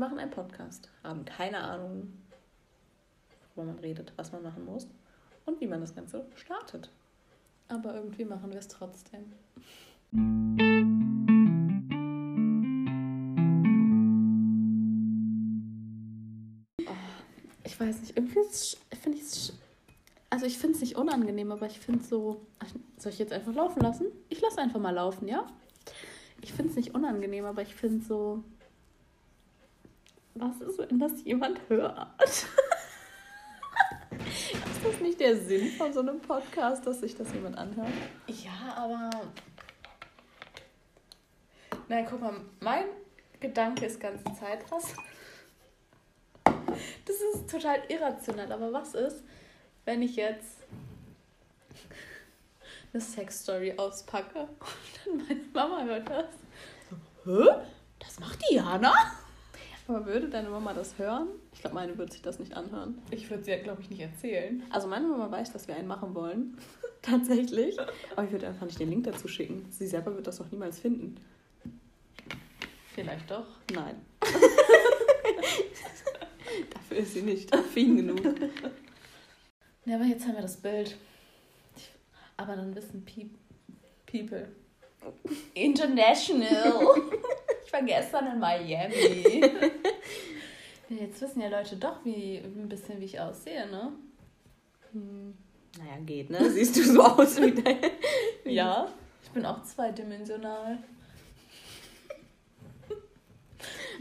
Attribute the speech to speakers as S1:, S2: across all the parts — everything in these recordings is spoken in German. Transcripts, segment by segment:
S1: Wir machen einen Podcast, haben keine Ahnung, worüber man redet, was man machen muss und wie man das Ganze startet.
S2: Aber irgendwie machen wir es trotzdem. ich weiß nicht, irgendwie finde ich es. Also ich finde es nicht unangenehm, aber ich finde es so. Soll ich jetzt einfach laufen lassen? Ich lasse einfach mal laufen, ja? Ich finde es nicht unangenehm, aber ich finde so. Was ist, wenn das jemand hört? ist das nicht der Sinn von so einem Podcast, dass sich das jemand anhört?
S1: Ja, aber. Nein, guck mal, mein Gedanke ist ganz Zeit was. Das ist total irrational, aber was ist, wenn ich jetzt eine Sexstory auspacke und dann meine Mama hört das? Hä? Das macht die Jana?
S2: Aber würde deine Mama das hören? Ich glaube, meine würde sich das nicht anhören.
S1: Ich würde sie ja, glaube ich, nicht erzählen.
S2: Also meine Mama weiß, dass wir einen machen wollen. Tatsächlich. Aber ich würde einfach nicht den Link dazu schicken. Sie selber wird das doch niemals finden.
S1: Vielleicht doch.
S2: Nein. Dafür ist sie nicht affin genug.
S1: Ja, aber jetzt haben wir das Bild. Aber dann wissen People. International. Ich war gestern in Miami. Jetzt wissen ja Leute doch wie, ein bisschen, wie ich aussehe, ne?
S2: Hm. Naja, geht, ne? Siehst du so aus wie dein.
S1: ja, ich bin auch zweidimensional.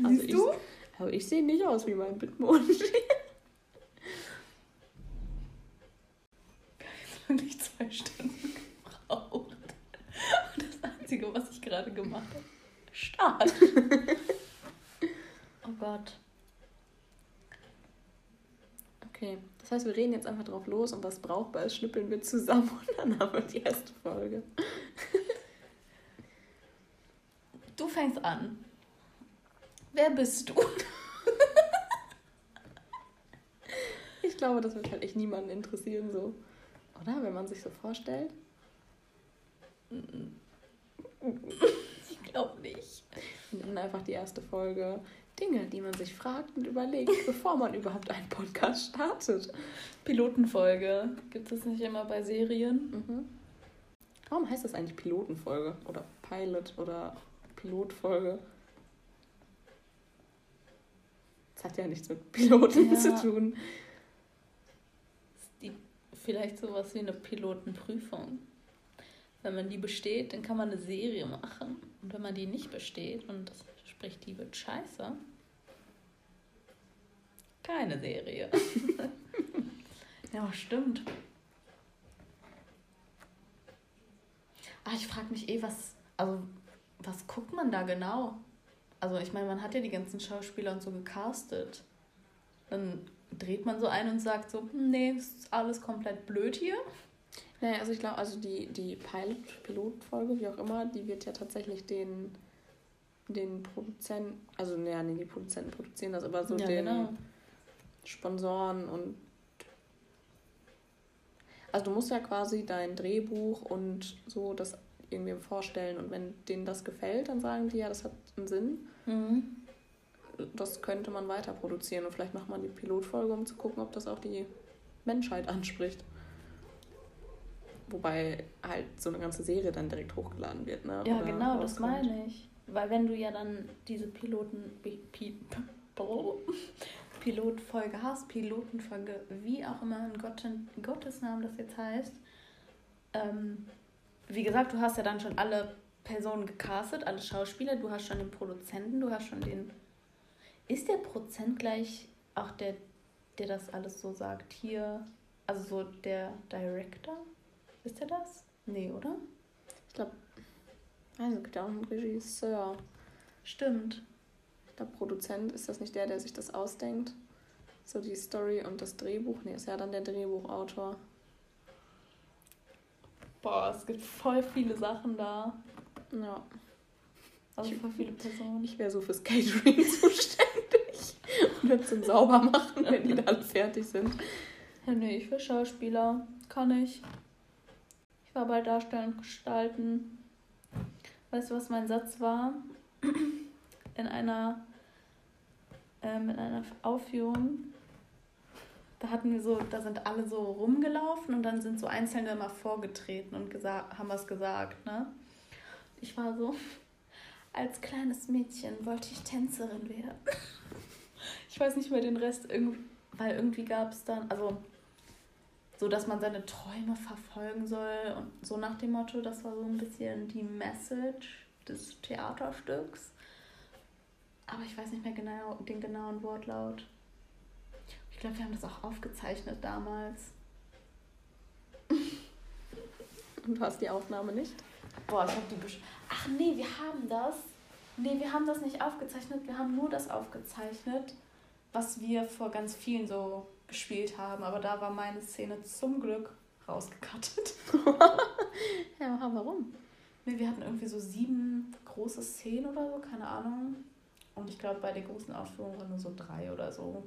S2: Also Siehst du? Ich, aber ich sehe nicht aus wie mein.
S1: Jetzt wirklich zwei Stunden gebraucht. Und das Einzige, was ich gerade gemacht habe, Start. oh Gott.
S2: Okay, das heißt, wir reden jetzt einfach drauf los und was brauchbar ist, schnippeln wir zusammen und dann haben wir die erste Folge.
S1: Du fängst an. Wer bist du?
S2: ich glaube, das wird halt echt niemanden interessieren, so. Oder? Wenn man sich so vorstellt.
S1: Ich glaube nicht.
S2: Und dann einfach die erste Folge. Dinge, die man sich fragt und überlegt, bevor man überhaupt einen Podcast startet.
S1: Pilotenfolge. Gibt es nicht immer bei Serien?
S2: Mhm. Warum heißt das eigentlich Pilotenfolge? Oder Pilot oder Pilotfolge? Das hat ja nichts mit Piloten ja. zu tun.
S1: Die, vielleicht sowas wie eine Pilotenprüfung. Wenn man die besteht, dann kann man eine Serie machen. Und wenn man die nicht besteht und das spricht, die wird scheiße, keine Serie. ja, stimmt. Ah, ich frage mich eh, was, also, was guckt man da genau? Also ich meine, man hat ja die ganzen Schauspieler und so gecastet. Dann dreht man so ein und sagt so, hm, nee, ist alles komplett blöd hier.
S2: Naja, also ich glaube, also die, die Pilot, Pilotfolge, wie auch immer, die wird ja tatsächlich den, den Produzenten, also naja, nee, die Produzenten produzieren das, aber so ja, den genau. Sponsoren und also du musst ja quasi dein Drehbuch und so das irgendwie vorstellen und wenn denen das gefällt, dann sagen die ja, das hat einen Sinn. Mhm. Das könnte man weiter produzieren und vielleicht macht man die Pilotfolge, um zu gucken, ob das auch die Menschheit anspricht. Wobei halt so eine ganze Serie dann direkt hochgeladen wird, ne?
S1: Ja, Oder genau, das meine ich. Weil wenn du ja dann diese Piloten Pilotfolge hast, Pilotenfolge, wie auch immer in, Gott, in Gottes Namen das jetzt heißt, ähm, wie gesagt, du hast ja dann schon alle Personen gecastet, alle Schauspieler, du hast schon den Produzenten, du hast schon den. Ist der Prozent gleich auch der, der das alles so sagt? Hier, also so der Director? Ist der das? Nee, oder?
S2: Ich glaube, also es gibt ja auch einen Regisseur.
S1: Stimmt.
S2: Ich glaube, Produzent ist das nicht der, der sich das ausdenkt? So die Story und das Drehbuch? Nee, ist ja dann der Drehbuchautor.
S1: Boah, es gibt voll viele Sachen da.
S2: Ja.
S1: Also voll viele Personen.
S2: Ich wäre so fürs Catering zuständig. Und würde zum Saubermachen, wenn die dann fertig sind.
S1: Ja, nee, ich will Schauspieler. Kann ich. Ich war bei Darstellen gestalten. Weißt du, was mein Satz war? In einer ähm, in einer Aufführung. Da hatten wir so, da sind alle so rumgelaufen und dann sind so Einzelne immer vorgetreten und haben was gesagt, ne? Ich war so, als kleines Mädchen wollte ich Tänzerin werden. Ich weiß nicht mehr den Rest, weil irgendwie gab es dann, also so, dass man seine Träume verfolgen soll und so nach dem Motto, das war so ein bisschen die Message des Theaterstücks. Aber ich weiß nicht mehr genau den genauen Wortlaut. Ich glaube, wir haben das auch aufgezeichnet damals.
S2: Und du hast die Aufnahme nicht?
S1: Boah, ich habe die Besch Ach nee, wir haben das. Nee, wir haben das nicht aufgezeichnet. Wir haben nur das aufgezeichnet, was wir vor ganz vielen so gespielt haben. Aber da war meine Szene zum Glück rausgekattet.
S2: ja, warum?
S1: Nee, wir hatten irgendwie so sieben große Szenen oder so, keine Ahnung. Und ich glaube, bei den großen Aufführungen waren nur so drei oder so.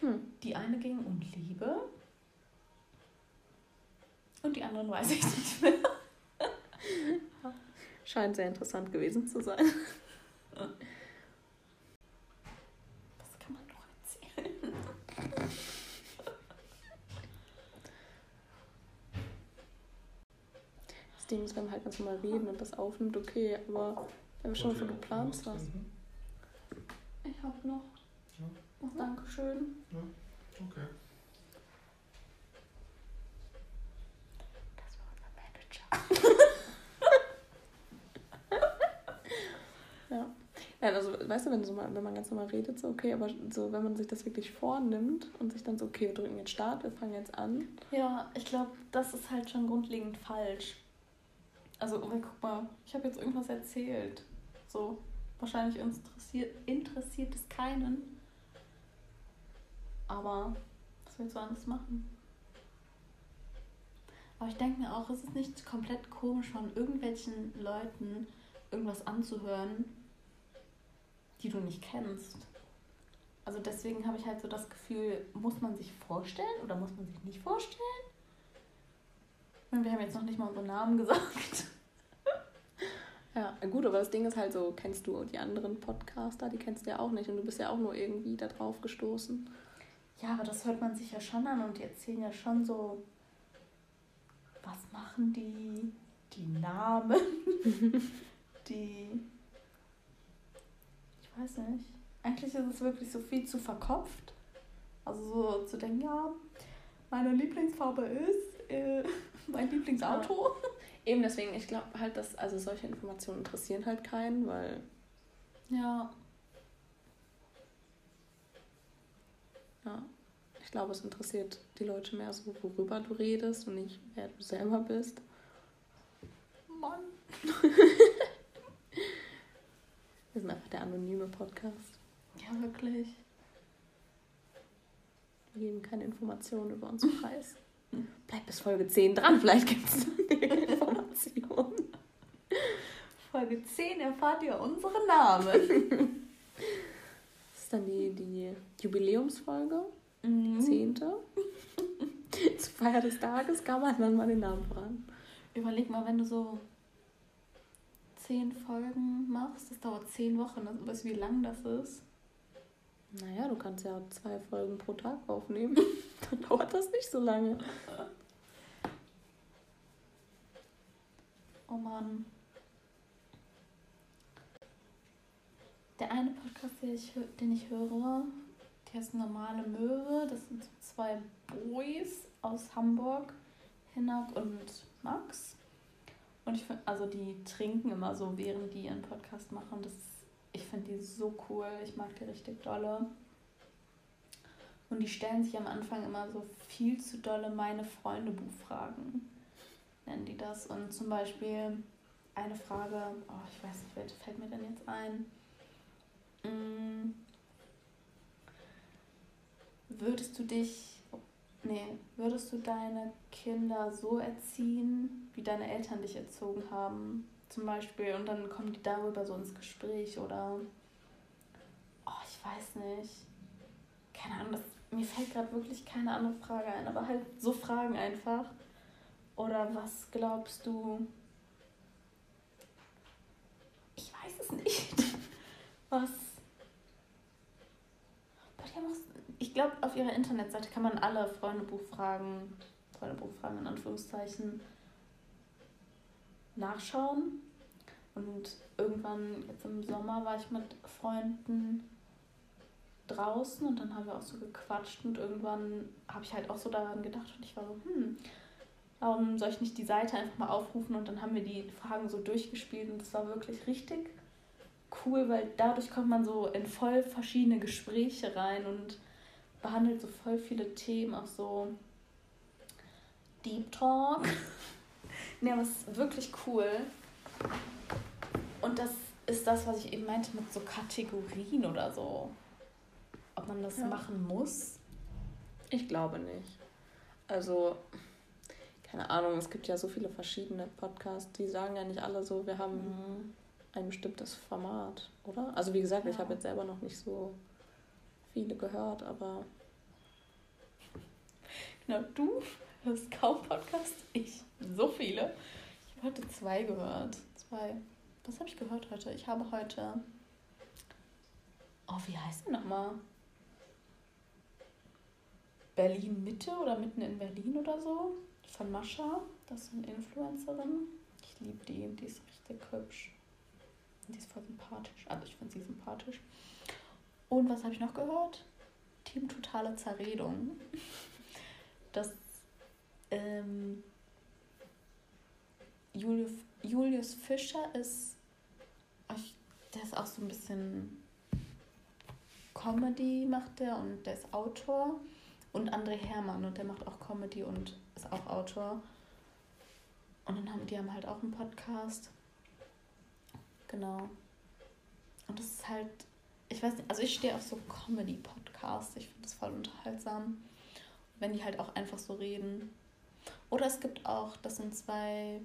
S1: Hm. Die eine ging um Liebe. Und die anderen weiß ich nicht mehr.
S2: Scheint sehr interessant gewesen zu sein. Was kann man noch erzählen? Das Ding ist, wenn man halt ganz normal reden und das aufnimmt, okay, aber wenn wir schon okay, geplant hast.
S1: Ich hab noch. Ja. Oh, Dankeschön.
S3: Ja, okay.
S1: Das war unser Manager.
S2: ja. Ja, also weißt du, wenn, so mal, wenn man ganz normal redet, so okay, aber so, wenn man sich das wirklich vornimmt und sich dann so, okay, wir drücken jetzt Start, wir fangen jetzt an.
S1: Ja, ich glaube, das ist halt schon grundlegend falsch. Also, oh, guck mal, ich habe jetzt irgendwas erzählt. So, wahrscheinlich interessiert, interessiert es keinen. Aber was willst du anders machen? Aber ich denke mir auch, es ist nicht komplett komisch von irgendwelchen Leuten irgendwas anzuhören, die du nicht kennst. Also deswegen habe ich halt so das Gefühl, muss man sich vorstellen oder muss man sich nicht vorstellen? Wir haben jetzt noch nicht mal unseren Namen gesagt.
S2: Ja, gut, aber das Ding ist halt so, kennst du die anderen Podcaster, die kennst du ja auch nicht und du bist ja auch nur irgendwie da drauf gestoßen.
S1: Ja, aber das hört man sich ja schon an und die erzählen ja schon so, was machen die, die Namen, die, ich weiß nicht. Eigentlich ist es wirklich so viel zu verkopft. Also so zu denken, ja, meine Lieblingsfarbe ist äh, mein Lieblingsauto.
S2: Ja. Eben deswegen, ich glaube halt, dass also solche Informationen interessieren halt keinen, weil.
S1: Ja.
S2: Ja. Ich glaube, es interessiert die Leute mehr so, worüber du redest und nicht, wer du selber bist.
S1: Mann.
S2: Wir sind einfach der anonyme Podcast.
S1: Ja, wirklich.
S2: Wir geben keine Informationen über uns preis. Bleib bis Folge 10 dran, vielleicht gibt es Informationen.
S1: Folge 10 erfahrt ihr unsere Namen.
S2: Das ist dann die, die Jubiläumsfolge. Mhm. Zehnte. Zur Feier des Tages kann man dann mal den Namen voran.
S1: Überleg mal, wenn du so zehn Folgen machst, das dauert zehn Wochen. Also weißt du, wie lang das ist?
S2: Naja, du kannst ja zwei Folgen pro Tag aufnehmen. Dann dauert das nicht so lange.
S1: Oh Mann. Der eine Podcast, den ich, den ich höre, der heißt Normale Möwe. Das sind zwei Boys aus Hamburg, Hinak und Max. Und ich finde, also die trinken immer so, während die ihren Podcast machen. Das, ich finde die so cool. Ich mag die richtig dolle. Und die stellen sich am Anfang immer so viel zu dolle meine Freunde Buchfragen. Nennen die das. Und zum Beispiel eine Frage, oh, ich weiß nicht, welche fällt mir denn jetzt ein? Hm, würdest du dich, nee, würdest du deine Kinder so erziehen, wie deine Eltern dich erzogen haben? Zum Beispiel, und dann kommen die darüber so ins Gespräch oder, oh, ich weiß nicht. Keine Ahnung, das mir fällt gerade wirklich keine andere Frage ein, aber halt so Fragen einfach. Oder was glaubst du? Ich weiß es nicht. Was, glaube, auf ihrer Internetseite kann man alle Freundebuchfragen, Freundebuchfragen in Anführungszeichen, nachschauen. Und irgendwann, jetzt im Sommer, war ich mit Freunden draußen und dann haben wir auch so gequatscht und irgendwann habe ich halt auch so daran gedacht und ich war so, hm, warum soll ich nicht die Seite einfach mal aufrufen und dann haben wir die Fragen so durchgespielt und das war wirklich richtig cool, weil dadurch kommt man so in voll verschiedene Gespräche rein und behandelt so voll viele Themen, auch so Deep Talk. ne, aber es ist wirklich cool. Und das ist das, was ich eben meinte mit so Kategorien oder so. Ob man das ja. machen muss?
S2: Ich glaube nicht. Also, keine Ahnung, es gibt ja so viele verschiedene Podcasts, die sagen ja nicht alle so, wir haben mhm. ein bestimmtes Format, oder? Also wie gesagt, ja. ich habe jetzt selber noch nicht so viele gehört, aber.
S1: Genau, du hörst kaum Podcasts, ich so viele. Habe heute zwei gehört. Zwei. Was habe ich gehört heute? Ich habe heute. Oh, wie heißt denn nochmal? Berlin Mitte oder mitten in Berlin oder so. Von Mascha. Das ist eine Influencerin. Ich liebe die. Die ist richtig hübsch. Die ist voll sympathisch. Also ich finde sie sympathisch. Und was habe ich noch gehört? Team Totale Zerredung. Das ähm, Julius, Julius Fischer ist, der ist auch so ein bisschen Comedy macht der und der ist Autor und André Hermann und der macht auch Comedy und ist auch Autor. Und dann haben die haben halt auch einen Podcast. Genau. Und das ist halt, ich weiß nicht, also ich stehe auf so Comedy-Podcasts. Ich finde das voll unterhaltsam. Wenn die halt auch einfach so reden. Oder es gibt auch, das sind zwei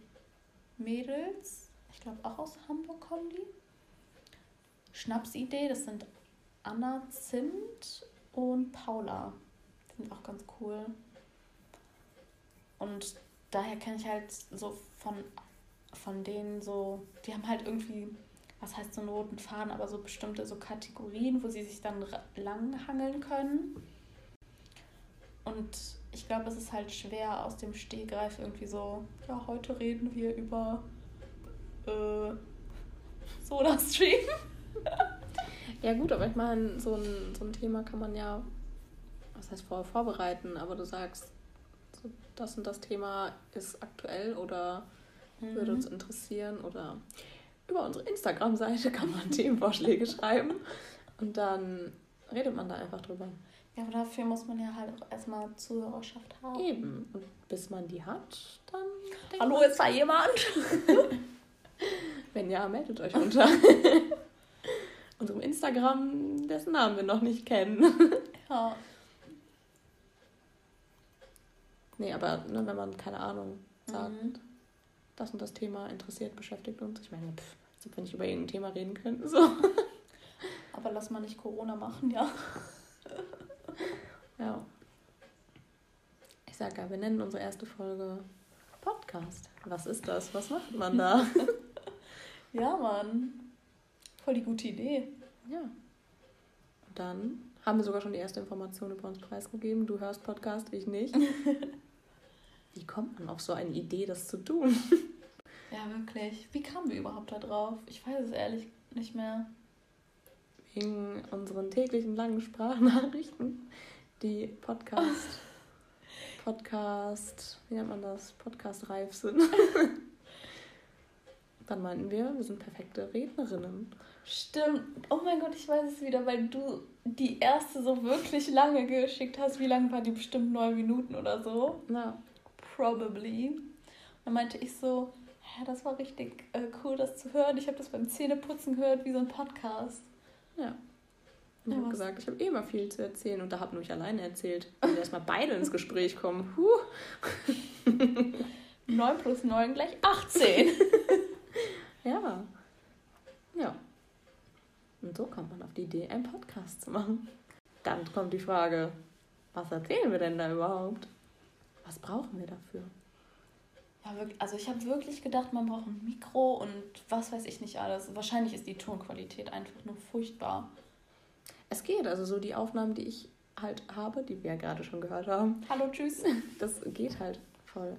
S1: Mädels, ich glaube auch aus Hamburg kommen die. Schnapsidee, das sind Anna Zimt und Paula. Die sind auch ganz cool. Und daher kenne ich halt so von, von denen so, die haben halt irgendwie, was heißt so einen roten Faden, aber so bestimmte so Kategorien, wo sie sich dann langhangeln können. Und ich glaube, es ist halt schwer aus dem Stehgreif irgendwie so, ja, heute reden wir über äh, Soda-Stream.
S2: ja gut, aber ich meine, so ein, so ein Thema kann man ja, was heißt vorher vorbereiten, aber du sagst, so das und das Thema ist aktuell oder mhm. würde uns interessieren oder über unsere Instagram-Seite kann man Themenvorschläge schreiben und dann redet man da einfach drüber.
S1: Ja, aber dafür muss man ja halt auch erstmal Zuhörerschaft haben.
S2: Eben. Und bis man die hat, dann.
S1: Hallo, ist da jemand?
S2: Wenn ja, meldet euch unter unserem Instagram, dessen Namen wir noch nicht kennen. ja. Nee, aber ne, wenn man, keine Ahnung, sagt, mhm. das und das Thema interessiert, beschäftigt uns. Ich meine, pff, als ob wir nicht über irgendein Thema reden könnten. So.
S1: Aber lass mal nicht Corona machen, ja.
S2: Ja. Ich sag ja, wir nennen unsere erste Folge Podcast. Was ist das? Was macht man da?
S1: ja, Mann. Voll die gute Idee.
S2: Ja. Und dann haben wir sogar schon die erste Information über uns preisgegeben. Du hörst Podcast, ich nicht. Wie kommt man auf so eine Idee, das zu tun?
S1: ja, wirklich. Wie kamen wir überhaupt da drauf? Ich weiß es ehrlich nicht mehr.
S2: Wegen unseren täglichen langen Sprachnachrichten die Podcast, Podcast, wie nennt man das? Podcast-reif sind. Dann meinten wir, wir sind perfekte Rednerinnen.
S1: Stimmt. Oh mein Gott, ich weiß es wieder, weil du die erste so wirklich lange geschickt hast. Wie lange war die? Bestimmt neun Minuten oder so. Ja. Probably. Dann meinte ich so, ja, das war richtig äh, cool, das zu hören. Ich habe das beim Zähneputzen gehört, wie so ein Podcast.
S2: Ja. Ich habe gesagt, ich habe eh mal viel zu erzählen und da habe nur ich alleine erzählt. Und erstmal beide ins Gespräch kommen. Huh.
S1: 9 plus 9 gleich 18.
S2: ja. Ja. Und so kommt man auf die Idee, einen Podcast zu machen. Dann kommt die Frage, was erzählen wir denn da überhaupt? Was brauchen wir dafür?
S1: Ja, wirklich, also ich habe wirklich gedacht, man braucht ein Mikro und was weiß ich nicht alles. Wahrscheinlich ist die Tonqualität einfach nur furchtbar.
S2: Es geht, also so die Aufnahmen, die ich halt habe, die wir ja gerade schon gehört haben.
S1: Hallo, tschüss.
S2: Das geht halt voll.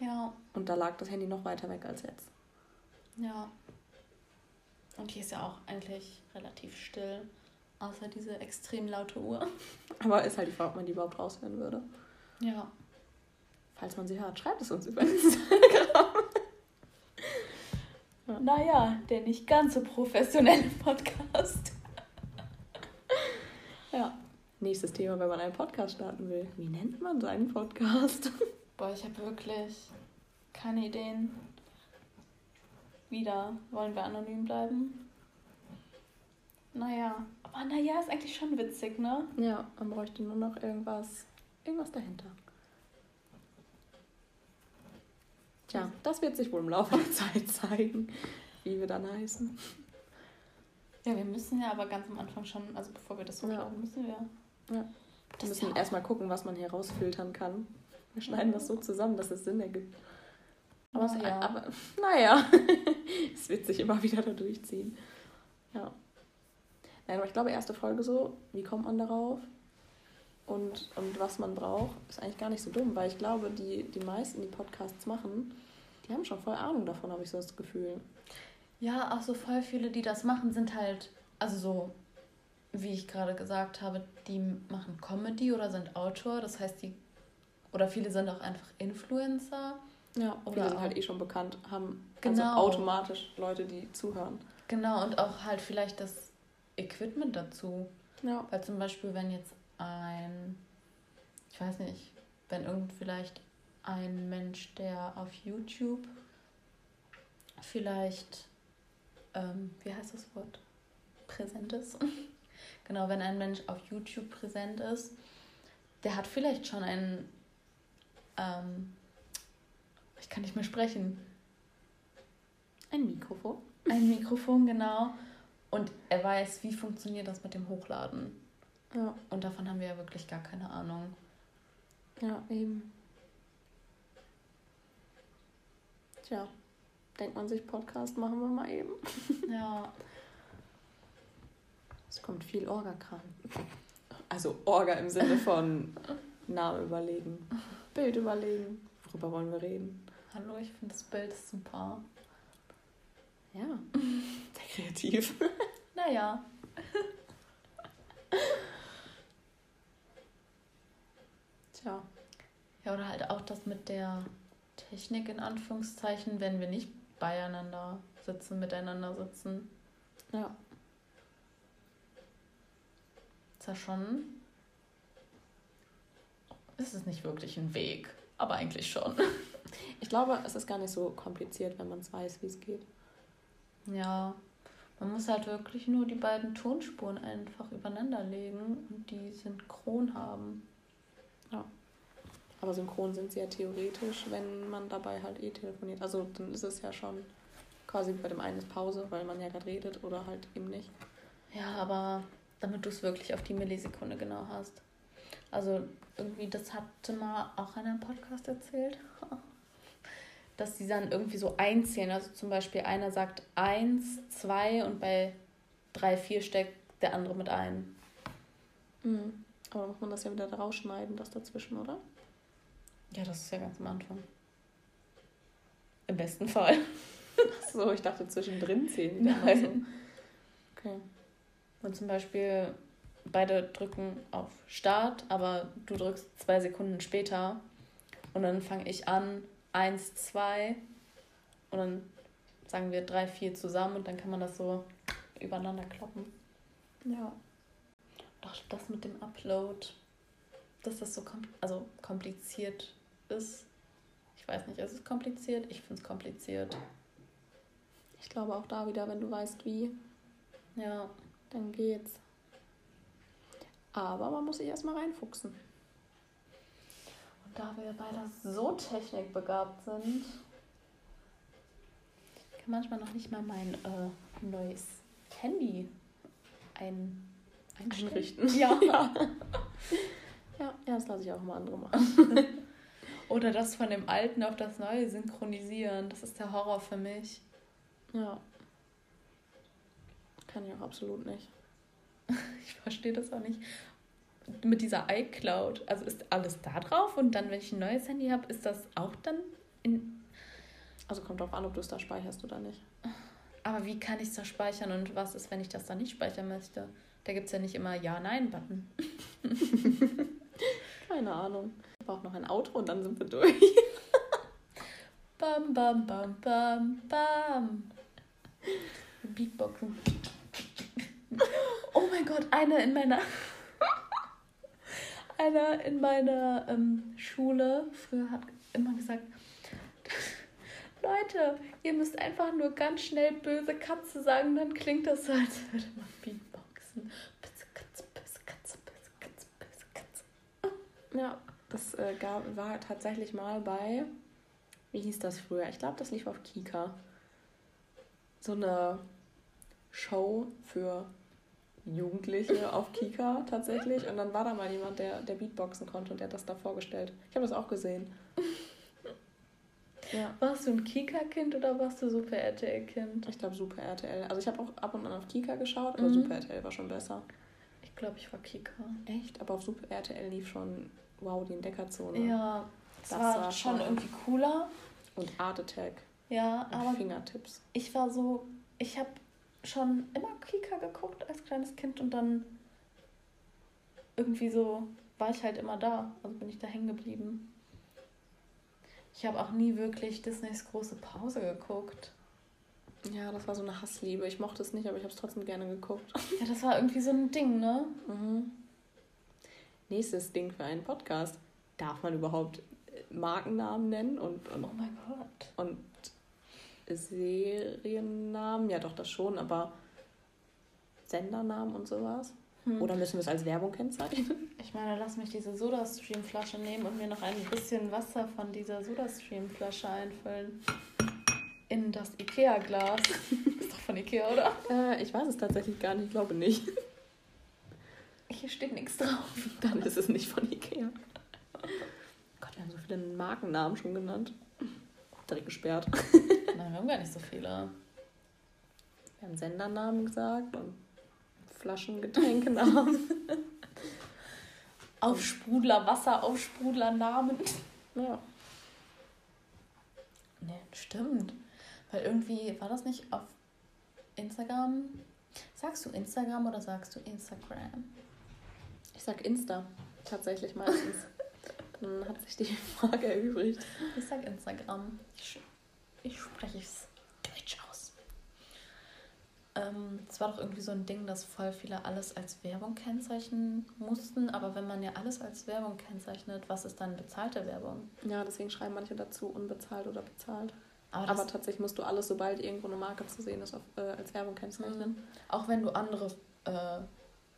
S2: Ja. Und da lag das Handy noch weiter weg als jetzt.
S1: Ja. Und hier ist ja auch eigentlich relativ still, außer diese extrem laute Uhr.
S2: Aber ist halt die Frage, ob man die überhaupt raushören würde. Ja. Falls man sie hört, schreibt es uns über
S1: Instagram. ja. Naja, der nicht ganz so professionelle Podcast.
S2: Nächstes Thema, wenn man einen Podcast starten will. Wie nennt man seinen Podcast?
S1: Boah, ich habe wirklich keine Ideen. Wieder wollen wir anonym bleiben. Naja, aber naja, ist eigentlich schon witzig, ne?
S2: Ja, man bräuchte nur noch irgendwas, irgendwas dahinter. Tja, das wird sich wohl im Laufe der Zeit zeigen, wie wir dann heißen.
S1: Ja, wir müssen ja aber ganz am Anfang schon, also bevor wir das hochladen, ja. müssen wir. Ja.
S2: Wir müssen ja erstmal gucken, was man hier rausfiltern kann. Wir schneiden das so zusammen, dass es Sinn ergibt. Aber, oh, ja. aber naja, es wird sich immer wieder da durchziehen. Ja. Nein, aber ich glaube, erste Folge so, wie kommt man darauf? Und, und was man braucht, ist eigentlich gar nicht so dumm, weil ich glaube, die, die meisten, die Podcasts machen, die haben schon voll Ahnung davon, habe ich so das Gefühl.
S1: Ja, auch so voll viele, die das machen, sind halt, also so, wie ich gerade gesagt habe, die machen Comedy oder sind Autor. Das heißt, die, oder viele sind auch einfach Influencer.
S2: Ja, oder viele sind halt eh schon bekannt, haben also genau. also automatisch Leute, die zuhören.
S1: Genau, und auch halt vielleicht das Equipment dazu. Ja. Weil zum Beispiel, wenn jetzt ein, ich weiß nicht, wenn irgend vielleicht ein Mensch, der auf YouTube vielleicht, ähm, wie heißt das Wort? Präsent ist. genau, wenn ein Mensch auf YouTube präsent ist, der hat vielleicht schon ein, ähm, ich kann nicht mehr sprechen.
S2: Ein Mikrofon.
S1: Ein Mikrofon, genau. Und er weiß, wie funktioniert das mit dem Hochladen. Ja. Und davon haben wir ja wirklich gar keine Ahnung.
S2: Ja, eben. Tja, denkt man sich, Podcast machen wir mal eben. Ja. Viel Orga-Kram. Also Orga im Sinne von Name überlegen, Bild überlegen. Worüber wollen wir reden?
S1: Hallo, ich finde das Bild super.
S2: Ja, sehr kreativ.
S1: naja. Tja. Ja, oder halt auch das mit der Technik in Anführungszeichen, wenn wir nicht beieinander sitzen, miteinander sitzen. Ja. Ist ja schon. Ist es nicht wirklich ein Weg, aber eigentlich schon.
S2: Ich glaube, es ist gar nicht so kompliziert, wenn man es weiß, wie es geht.
S1: Ja, man muss halt wirklich nur die beiden Tonspuren einfach übereinander legen und die synchron haben.
S2: Ja. Aber synchron sind sie ja theoretisch, wenn man dabei halt eh telefoniert. Also dann ist es ja schon quasi bei dem einen ist Pause, weil man ja gerade redet oder halt eben nicht.
S1: Ja, aber damit du es wirklich auf die Millisekunde genau hast. Also irgendwie, das hatte mal auch in einem Podcast erzählt, dass sie dann irgendwie so einzählen. Also zum Beispiel einer sagt eins, zwei und bei drei, vier steckt der andere mit ein.
S2: Mhm. Aber muss man das ja wieder rausschneiden, das dazwischen, oder?
S1: Ja, das ist ja ganz am Anfang. Im besten Fall.
S2: Ach so, ich dachte zwischendrin zählen die dann so.
S1: Okay. Und zum Beispiel beide drücken auf Start, aber du drückst zwei Sekunden später und dann fange ich an, eins, zwei und dann sagen wir drei, vier zusammen und dann kann man das so übereinander kloppen. Ja. Doch das mit dem Upload, dass das so kom also kompliziert ist. Ich weiß nicht, ist es kompliziert? Ich finde es kompliziert.
S2: Ich glaube auch da wieder, wenn du weißt wie, ja, dann geht's. Aber man muss sich erstmal reinfuchsen.
S1: Und da wir beide so technikbegabt sind, kann manchmal noch nicht mal mein äh, neues Handy ein einrichten.
S2: Ja. ja. ja. das lasse ich auch mal andere machen.
S1: Oder das von dem alten auf das neue synchronisieren. Das ist der Horror für mich.
S2: Ja. Kann ich auch absolut nicht.
S1: ich verstehe das auch nicht. mit dieser iCloud? Also ist alles da drauf und dann, wenn ich ein neues Handy habe, ist das auch dann in.
S2: Also kommt drauf an, ob du es da speicherst oder nicht.
S1: Aber wie kann ich es da speichern und was ist, wenn ich das da nicht speichern möchte? Da gibt es ja nicht immer Ja-Nein-Button.
S2: Keine Ahnung. Ich brauche noch ein Auto und dann sind wir durch.
S1: bam, bam, bam, bam, bam. Beatboxen. Oh mein Gott, eine in meiner. einer in meiner ähm, Schule früher hat immer gesagt, Leute, ihr müsst einfach nur ganz schnell böse Katze sagen, dann klingt das so, als würde man Beatboxen. Böse Katze, böse Katze, böse Katze, böse
S2: Katze. Ja, das äh, gab, war tatsächlich mal bei, wie hieß das früher? Ich glaube, das lief auf Kika. So eine Show für Jugendliche auf Kika tatsächlich. Und dann war da mal jemand, der, der Beatboxen konnte und der hat das da vorgestellt. Ich habe das auch gesehen.
S1: Ja. Warst du ein Kika-Kind oder warst du Super RTL-Kind?
S2: Ich glaube Super RTL. Also ich habe auch ab und an auf Kika geschaut, aber mhm. Super RTL war schon besser.
S1: Ich glaube, ich war Kika.
S2: Echt? Aber auf Super RTL lief schon Wow, die Entdeckerzone.
S1: Ja, das, das war, war, schon irgendwie cooler.
S2: Und Art Attack.
S1: Ja, und aber Fingertips. Ich war so, ich habe schon immer Kika geguckt als kleines Kind und dann irgendwie so war ich halt immer da. Also bin ich da hängen geblieben. Ich habe auch nie wirklich Disneys große Pause geguckt.
S2: Ja, das war so eine Hassliebe. Ich mochte es nicht, aber ich habe es trotzdem gerne geguckt.
S1: Ja, das war irgendwie so ein Ding, ne?
S2: Mhm. Nächstes Ding für einen Podcast. Darf man überhaupt Markennamen nennen und, und
S1: oh mein Gott.
S2: Und Seriennamen, ja doch, das schon, aber Sendernamen und sowas? Hm. Oder müssen wir es als Werbung kennzeichnen?
S1: Ich meine, lass mich diese Sodastream-Flasche nehmen und mir noch ein bisschen Wasser von dieser Sodastream-Flasche einfüllen. In das Ikea-Glas. Ist doch von Ikea, oder?
S2: Äh, ich weiß es tatsächlich gar nicht, ich glaube nicht.
S1: Hier steht nichts drauf.
S2: Dann ist es nicht von Ikea. Gott, wir haben so viele Markennamen schon genannt. Direkt gesperrt.
S1: Nein, wir haben gar nicht so viele.
S2: Wir haben Sendernamen gesagt und Flaschengetränkenamen.
S1: Aufsprudler, Wasseraufsprudler Namen. Ja. Ne, stimmt. Weil irgendwie, war das nicht auf Instagram? Sagst du Instagram oder sagst du Instagram?
S2: Ich sag Insta, tatsächlich meistens. Dann hat sich die Frage erübrigt.
S1: Ich sag Instagram. Ich, ich spreche es Deutsch aus. Ähm, es war doch irgendwie so ein Ding, dass voll viele alles als Werbung kennzeichnen mussten. Aber wenn man ja alles als Werbung kennzeichnet, was ist dann bezahlte Werbung?
S2: Ja, deswegen schreiben manche dazu unbezahlt oder bezahlt. Aber, Aber tatsächlich musst du alles, sobald irgendwo eine Marke zu sehen ist, auf, äh, als Werbung kennzeichnen. Mhm.
S1: Auch wenn du andere äh,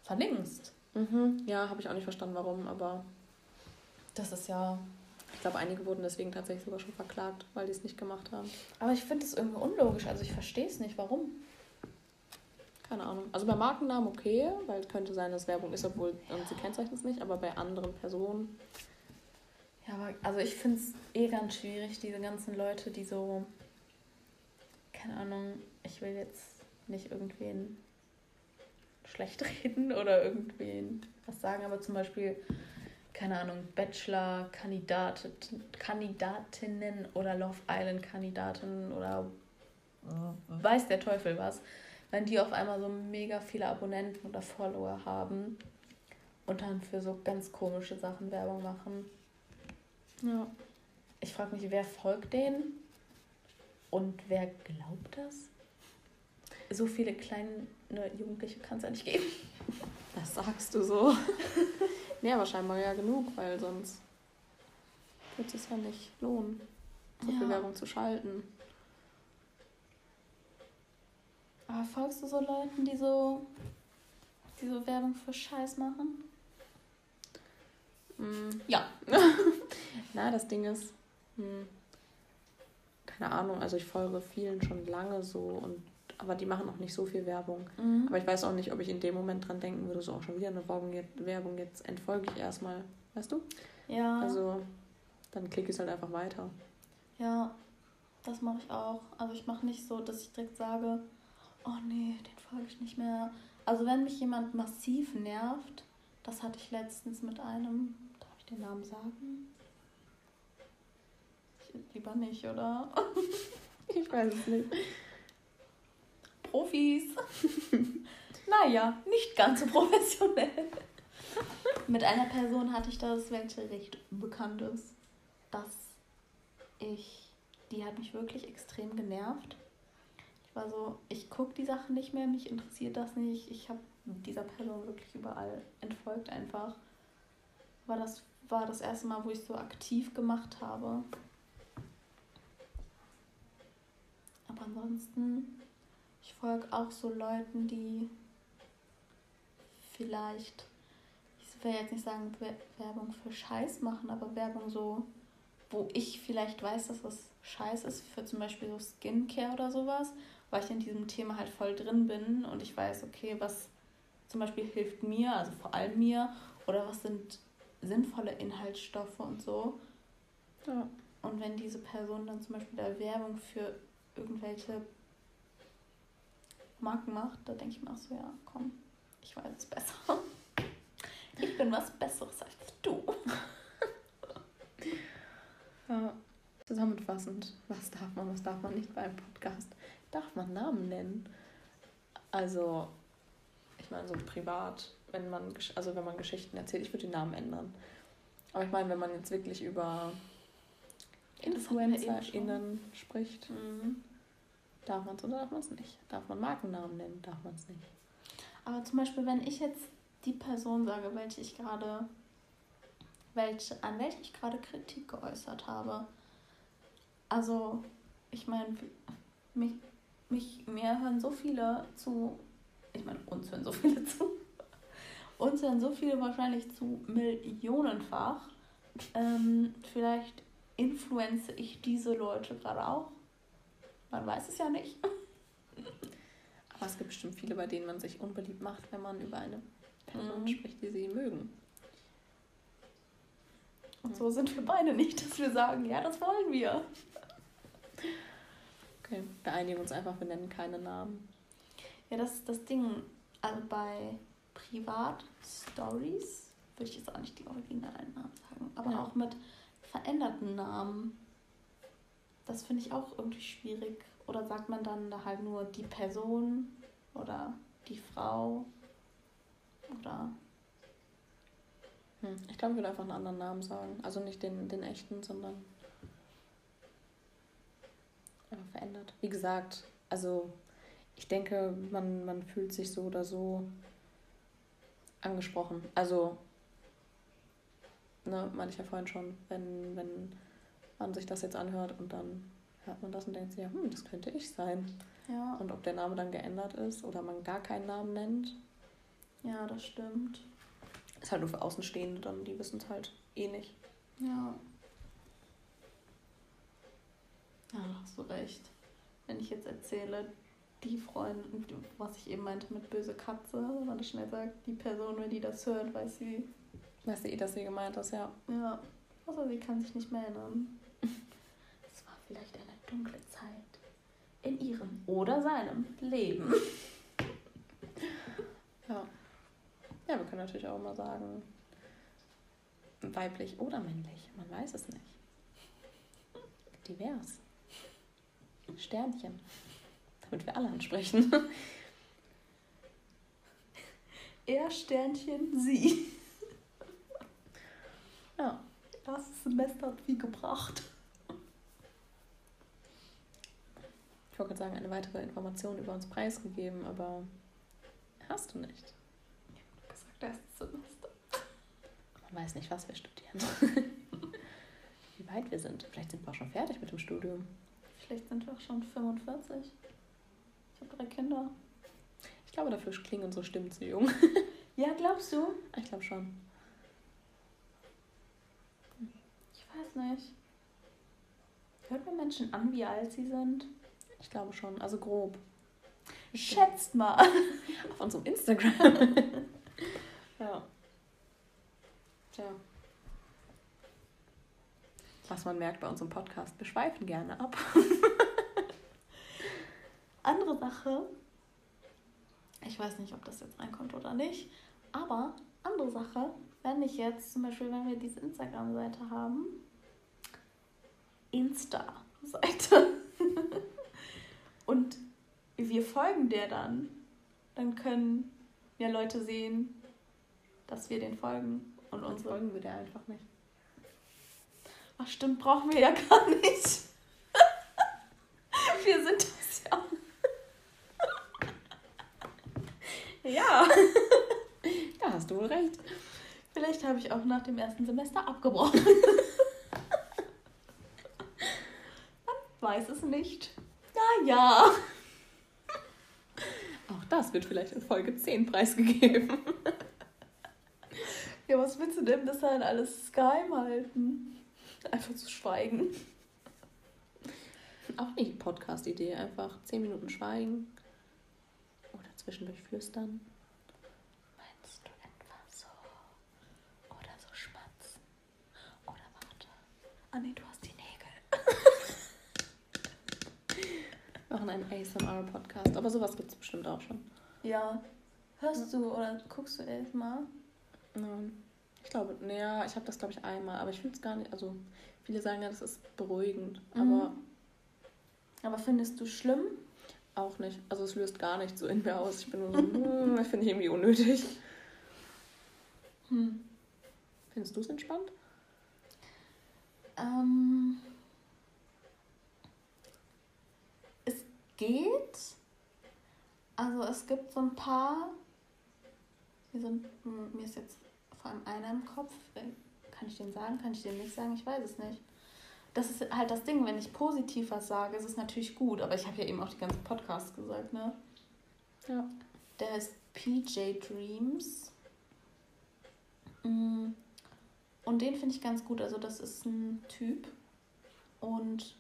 S1: verlinkst.
S2: Mhm. Ja, habe ich auch nicht verstanden, warum, aber
S1: das ist ja.
S2: Ich glaube, einige wurden deswegen tatsächlich sogar schon verklagt, weil die es nicht gemacht haben.
S1: Aber ich finde es irgendwie unlogisch. Also ich verstehe es nicht. Warum?
S2: Keine Ahnung. Also bei Markennamen okay, weil es könnte sein, dass Werbung ist, obwohl ja. und sie kennzeichnen es nicht, aber bei anderen Personen.
S1: Ja, aber also ich finde es eh ganz schwierig, diese ganzen Leute, die so. Keine Ahnung, ich will jetzt nicht irgendwen schlecht reden oder irgendwen was sagen, aber zum Beispiel keine Ahnung, Bachelor, Kandidat, Kandidatinnen oder Love Island Kandidaten oder weiß der Teufel was, wenn die auf einmal so mega viele Abonnenten oder Follower haben und dann für so ganz komische Sachen Werbung machen. Ja. Ich frage mich, wer folgt denen und wer glaubt das? So viele kleine Jugendliche kann es ja nicht geben.
S2: Das sagst du so. Nee, aber scheinbar ja genug, weil sonst wird es ja nicht lohnen, so ja. viel Werbung zu schalten.
S1: Aber folgst du so Leuten, die so, die so Werbung für Scheiß machen?
S2: Mm. Ja. Na, das Ding ist, hm, keine Ahnung, also ich folge vielen schon lange so und aber die machen auch nicht so viel Werbung. Mhm. Aber ich weiß auch nicht, ob ich in dem Moment dran denken würde, so auch schon wieder eine Werbung jetzt, Werbung, jetzt entfolge ich erstmal. Weißt du? Ja. Also dann klicke ich es halt einfach weiter.
S1: Ja, das mache ich auch. Also ich mache nicht so, dass ich direkt sage, oh nee, den folge ich nicht mehr. Also wenn mich jemand massiv nervt, das hatte ich letztens mit einem, darf ich den Namen sagen? Ich, lieber nicht, oder?
S2: ich weiß es nicht.
S1: Profis. naja, nicht ganz so professionell. Mit einer Person hatte ich das, welche recht bekannt ist, dass ich, die hat mich wirklich extrem genervt. Ich war so, ich gucke die Sachen nicht mehr, mich interessiert das nicht. Ich habe dieser Person wirklich überall entfolgt einfach. War das war das erste Mal, wo ich so aktiv gemacht habe. Aber ansonsten, folge auch so Leuten, die vielleicht will jetzt nicht sagen Werbung für Scheiß machen, aber Werbung so, wo ich vielleicht weiß, dass das Scheiß ist, für zum Beispiel so Skincare oder sowas, weil ich in diesem Thema halt voll drin bin und ich weiß, okay, was zum Beispiel hilft mir, also vor allem mir, oder was sind sinnvolle Inhaltsstoffe und so. Ja. Und wenn diese Person dann zum Beispiel da Werbung für irgendwelche Marken macht, da denke ich mir auch so, ja, komm, ich weiß es besser. Ich bin was Besseres als du.
S2: ja. Zusammenfassend, was darf man, was darf man nicht beim Podcast? Darf man Namen nennen? Also, ich meine, so privat, wenn man, also wenn man Geschichten erzählt, ich würde den Namen ändern. Aber ich meine, wenn man jetzt wirklich über InfluencerInnen spricht, mhm. Darf man es oder darf man es nicht? Darf man Markennamen nennen? Darf man es nicht?
S1: Aber zum Beispiel, wenn ich jetzt die Person sage, welche ich gerade, welche, an welche ich gerade Kritik geäußert habe. Also, ich meine, mich, mich, mir hören so viele zu, ich meine, uns hören so viele zu. Uns hören so viele wahrscheinlich zu millionenfach. Ähm, vielleicht influenze ich diese Leute gerade auch. Man weiß es ja nicht.
S2: Aber es gibt bestimmt viele, bei denen man sich unbeliebt macht, wenn man über eine Personen mhm. spricht, die sie mögen.
S1: Und so sind wir beide nicht, dass wir sagen, ja, das wollen wir.
S2: Okay, wir einigen uns einfach, wir nennen keine Namen.
S1: Ja, das ist das Ding. Also bei Privat-Stories würde ich jetzt auch nicht die originalen Namen sagen, aber ja. auch mit veränderten Namen. Das finde ich auch irgendwie schwierig. Oder sagt man dann da halt nur die Person oder die Frau oder?
S2: Hm. Ich glaube, ich würde einfach einen anderen Namen sagen. Also nicht den, den echten, sondern verändert. Wie gesagt, also ich denke, man, man fühlt sich so oder so angesprochen. Also, ne, meinte ich ja vorhin schon, wenn, wenn man sich das jetzt anhört und dann hört man das und denkt sich, ja, hm, das könnte ich sein. Ja. Und ob der Name dann geändert ist oder man gar keinen Namen nennt,
S1: ja, das stimmt.
S2: Ist halt nur für Außenstehende dann, die wissen es halt eh nicht.
S1: Ja. Ja, da hast du recht. Wenn ich jetzt erzähle, die Freundin, was ich eben meinte mit böse Katze, wenn man das schnell sagt, die Person, wenn die das hört, weiß sie.
S2: Weiß sie eh, dass sie gemeint hast, ja.
S1: Ja. Also sie kann sich nicht mehr erinnern. Vielleicht eine dunkle Zeit in ihrem oder seinem Leben.
S2: ja. Ja, wir können natürlich auch immer sagen, weiblich oder männlich. Man weiß es nicht. Divers. Sternchen. Damit wir alle ansprechen.
S1: Er Sternchen, sie. Ja. Das Semester hat viel gebracht.
S2: Ich wollte gerade sagen, eine weitere Information über uns preisgegeben, aber hast du nicht
S1: erstes Semester.
S2: Man weiß nicht, was wir studieren. Wie weit wir sind. Vielleicht sind wir auch schon fertig mit dem Studium.
S1: Vielleicht sind wir auch schon 45. Ich habe drei Kinder.
S2: Ich glaube, dafür klingen unsere Stimmen zu jung.
S1: ja, glaubst du?
S2: Ich glaube schon.
S1: Ich weiß nicht. Hört man Menschen an, wie alt sie sind?
S2: Ich glaube schon, also grob.
S1: Schätzt mal.
S2: Auf unserem Instagram. Ja. Tja. Was man merkt bei unserem Podcast, wir schweifen gerne ab.
S1: Andere Sache, ich weiß nicht, ob das jetzt reinkommt oder nicht, aber andere Sache, wenn ich jetzt zum Beispiel, wenn wir diese Instagram-Seite haben, Insta-Seite und wir folgen der dann, dann können ja Leute sehen, dass wir den folgen und uns
S2: folgen wir der einfach nicht.
S1: Ach stimmt, brauchen wir ja gar nicht. wir sind das ja.
S2: ja. da hast du wohl recht.
S1: Vielleicht habe ich auch nach dem ersten Semester abgebrochen. Man weiß es nicht. Naja.
S2: Auch das wird vielleicht in Folge 10 preisgegeben.
S1: ja, was willst du denn bis dahin alles geheim halten? Einfach zu schweigen.
S2: Auch nicht Podcast-Idee, einfach 10 Minuten schweigen. Oder zwischendurch flüstern.
S1: Meinst du etwa so? Oder so schmatzen? Oder warte. Ah nee, du hast die
S2: Nägel. Wir machen einen ASMR-Podcast, aber sowas gibt es bestimmt auch schon.
S1: Ja. Hörst du oder guckst du erst mal?
S2: Nein. Ich glaube, naja, ich habe das glaube ich einmal, aber ich finde es gar nicht, also viele sagen ja, das ist beruhigend, mhm. aber.
S1: Aber findest du schlimm?
S2: Auch nicht. Also es löst gar nichts so in mir aus. Ich bin nur so, hm, finde ich irgendwie unnötig. Hm. Findest du es entspannt?
S1: Ähm, es geht. Also es gibt so ein paar. Mir, sind, mir ist jetzt vor allem einer im Kopf. Äh, kann ich den sagen? Kann ich den nicht sagen? Ich weiß es nicht. Das ist halt das Ding, wenn ich positiv was sage, ist es natürlich gut. Aber ich habe ja eben auch die ganzen Podcasts gesagt, ne? Ja. Der ist PJ Dreams. Mm. Und den finde ich ganz gut. Also, das ist ein Typ. Und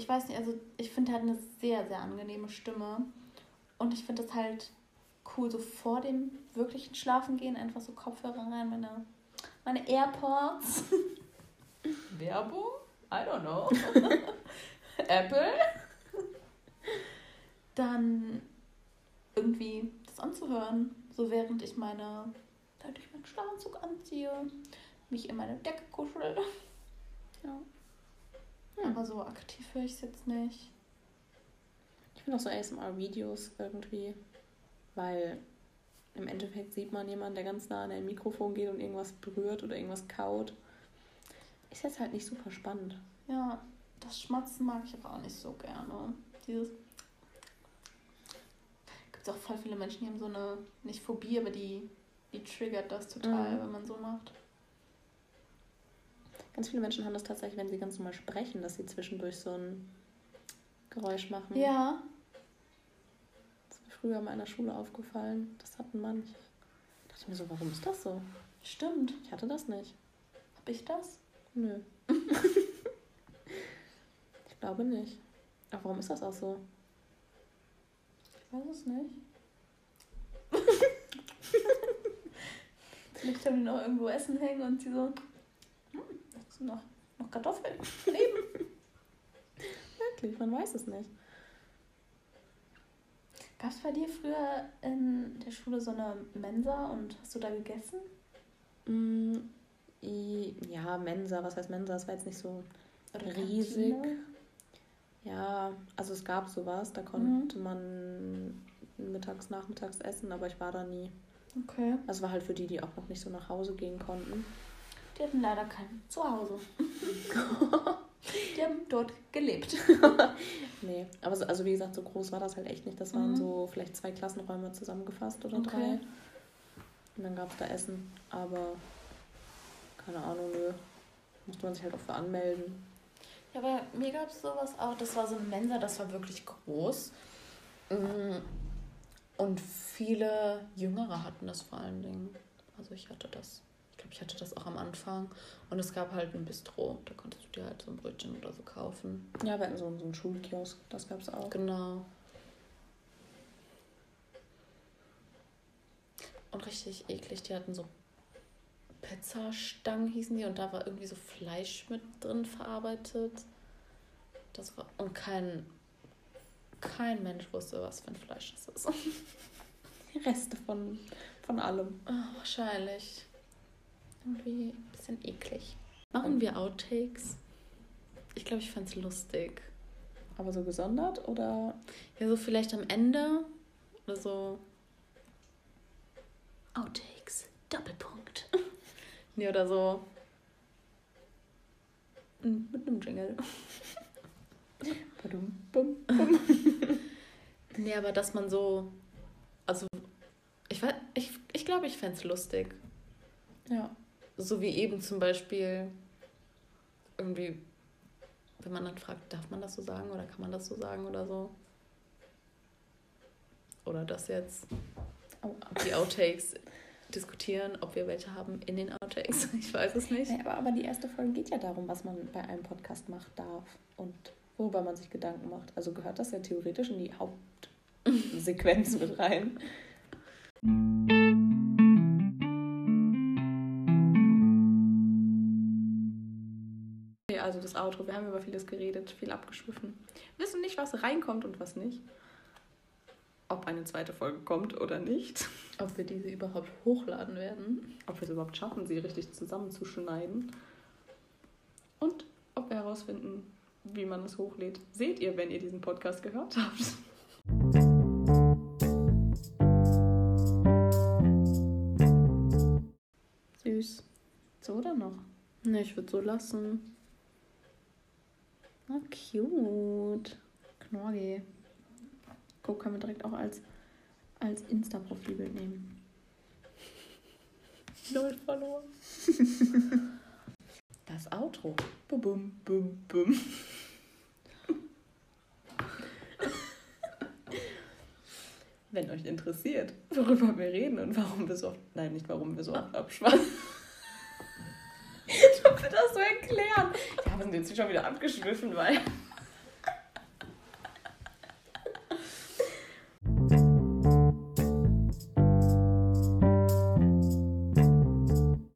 S1: ich weiß nicht, also ich finde, er hat eine sehr, sehr angenehme Stimme. Und ich finde das halt cool, so vor dem wirklichen Schlafengehen einfach so Kopfhörer rein, meine, meine AirPods. Werbung? I don't know. Apple? Dann irgendwie das anzuhören, so während ich meine, während ich meinen Schlafanzug anziehe, mich in meine Decke kuschel. Ja. Hm. Aber so aktiv höre ich es jetzt nicht.
S2: Ich finde auch so ASMR-Videos irgendwie weil im Endeffekt sieht man jemanden, der ganz nah an ein Mikrofon geht und irgendwas berührt oder irgendwas kaut. Ist jetzt halt nicht super spannend.
S1: Ja, das Schmatzen mag ich aber auch nicht so gerne. Dieses. Gibt es auch voll viele Menschen, die haben so eine, nicht Phobie, aber die, die triggert das total, mhm. wenn man so macht.
S2: Ganz viele Menschen haben das tatsächlich, wenn sie ganz normal sprechen, dass sie zwischendurch so ein Geräusch machen.
S1: Ja,
S2: früher mal in der Schule aufgefallen. Das hatten manche. Da dachte ich mir so, warum ist das so?
S1: Stimmt.
S2: Ich hatte das nicht.
S1: Hab ich das?
S2: Nö. ich glaube nicht. Aber warum ist das auch so?
S1: Ich weiß es nicht. Vielleicht haben die noch irgendwo Essen hängen und sie so, noch, noch Kartoffeln
S2: neben. Wirklich, man weiß es nicht.
S1: Gab es bei dir früher in der Schule so eine Mensa und hast du da gegessen?
S2: Mm, ja, Mensa, was heißt Mensa? Das war jetzt nicht so Oder riesig. Kantine? Ja, also es gab sowas, da konnte mhm. man mittags, nachmittags essen, aber ich war da nie. Okay. Das war halt für die, die auch noch nicht so nach Hause gehen konnten.
S1: Die hatten leider kein Zuhause. Die haben dort gelebt.
S2: nee, aber so, also wie gesagt, so groß war das halt echt nicht. Das waren mhm. so vielleicht zwei Klassenräume zusammengefasst oder okay. drei. Und dann gab es da Essen, aber keine Ahnung, nö. Musste man sich halt auch für anmelden.
S1: Ja, aber mir gab es sowas auch. Das war so eine Mensa, das war wirklich groß. Mm. Und viele Jüngere hatten das vor allen Dingen. Also ich hatte das glaube, ich hatte das auch am Anfang. Und es gab halt ein Bistro. Da konntest du dir halt so ein Brötchen oder so kaufen.
S2: Ja, wir hatten so, so einen Schulkiosk. Das gab es auch.
S1: Genau. Und richtig eklig. Die hatten so Pizzastangen hießen die. Und da war irgendwie so Fleisch mit drin verarbeitet. Das war. Und kein. Kein Mensch wusste, was für ein Fleisch das ist.
S2: Reste von von allem.
S1: Oh, wahrscheinlich. Irgendwie ein bisschen eklig. Machen wir Outtakes? Ich glaube, ich fände es lustig.
S2: Aber so gesondert oder?
S1: Ja, so vielleicht am Ende oder so. Outtakes, Doppelpunkt. nee, oder so. Mit einem Jingle. Badum, bum, bum. nee, aber dass man so. Also, ich ich, ich glaube, ich fände es lustig. Ja. So wie eben zum Beispiel irgendwie, wenn man dann fragt, darf man das so sagen oder kann man das so sagen oder so? Oder das jetzt. Oh. Die Outtakes diskutieren, ob wir welche haben in den Outtakes. Ich weiß es nicht.
S2: Ja, aber, aber die erste Folge geht ja darum, was man bei einem Podcast machen darf und worüber man sich Gedanken macht. Also gehört das ja theoretisch in die Hauptsequenz mit rein. Also das Outro, wir haben über vieles geredet, viel abgeschwiffen. Wissen nicht, was reinkommt und was nicht ob eine zweite Folge kommt oder nicht.
S1: Ob wir diese überhaupt hochladen werden.
S2: Ob wir es überhaupt schaffen, sie richtig zusammenzuschneiden. Und ob wir herausfinden, wie man es hochlädt. Seht ihr, wenn ihr diesen Podcast gehört habt.
S1: Süß. So oder noch? Ne, ich würde so lassen. Oh, cute. Knorri.
S2: Guck, können wir direkt auch als, als Insta-Profilbild nehmen. Null verloren. Das Outro. Bum, bum, bum, bum. Wenn euch interessiert, worüber wir reden und warum wir so oft. Nein, nicht warum wir so oft abschweifen. Ich hoffe, das zu erklären. Wir sind jetzt schon wieder abgeschwiffen, weil.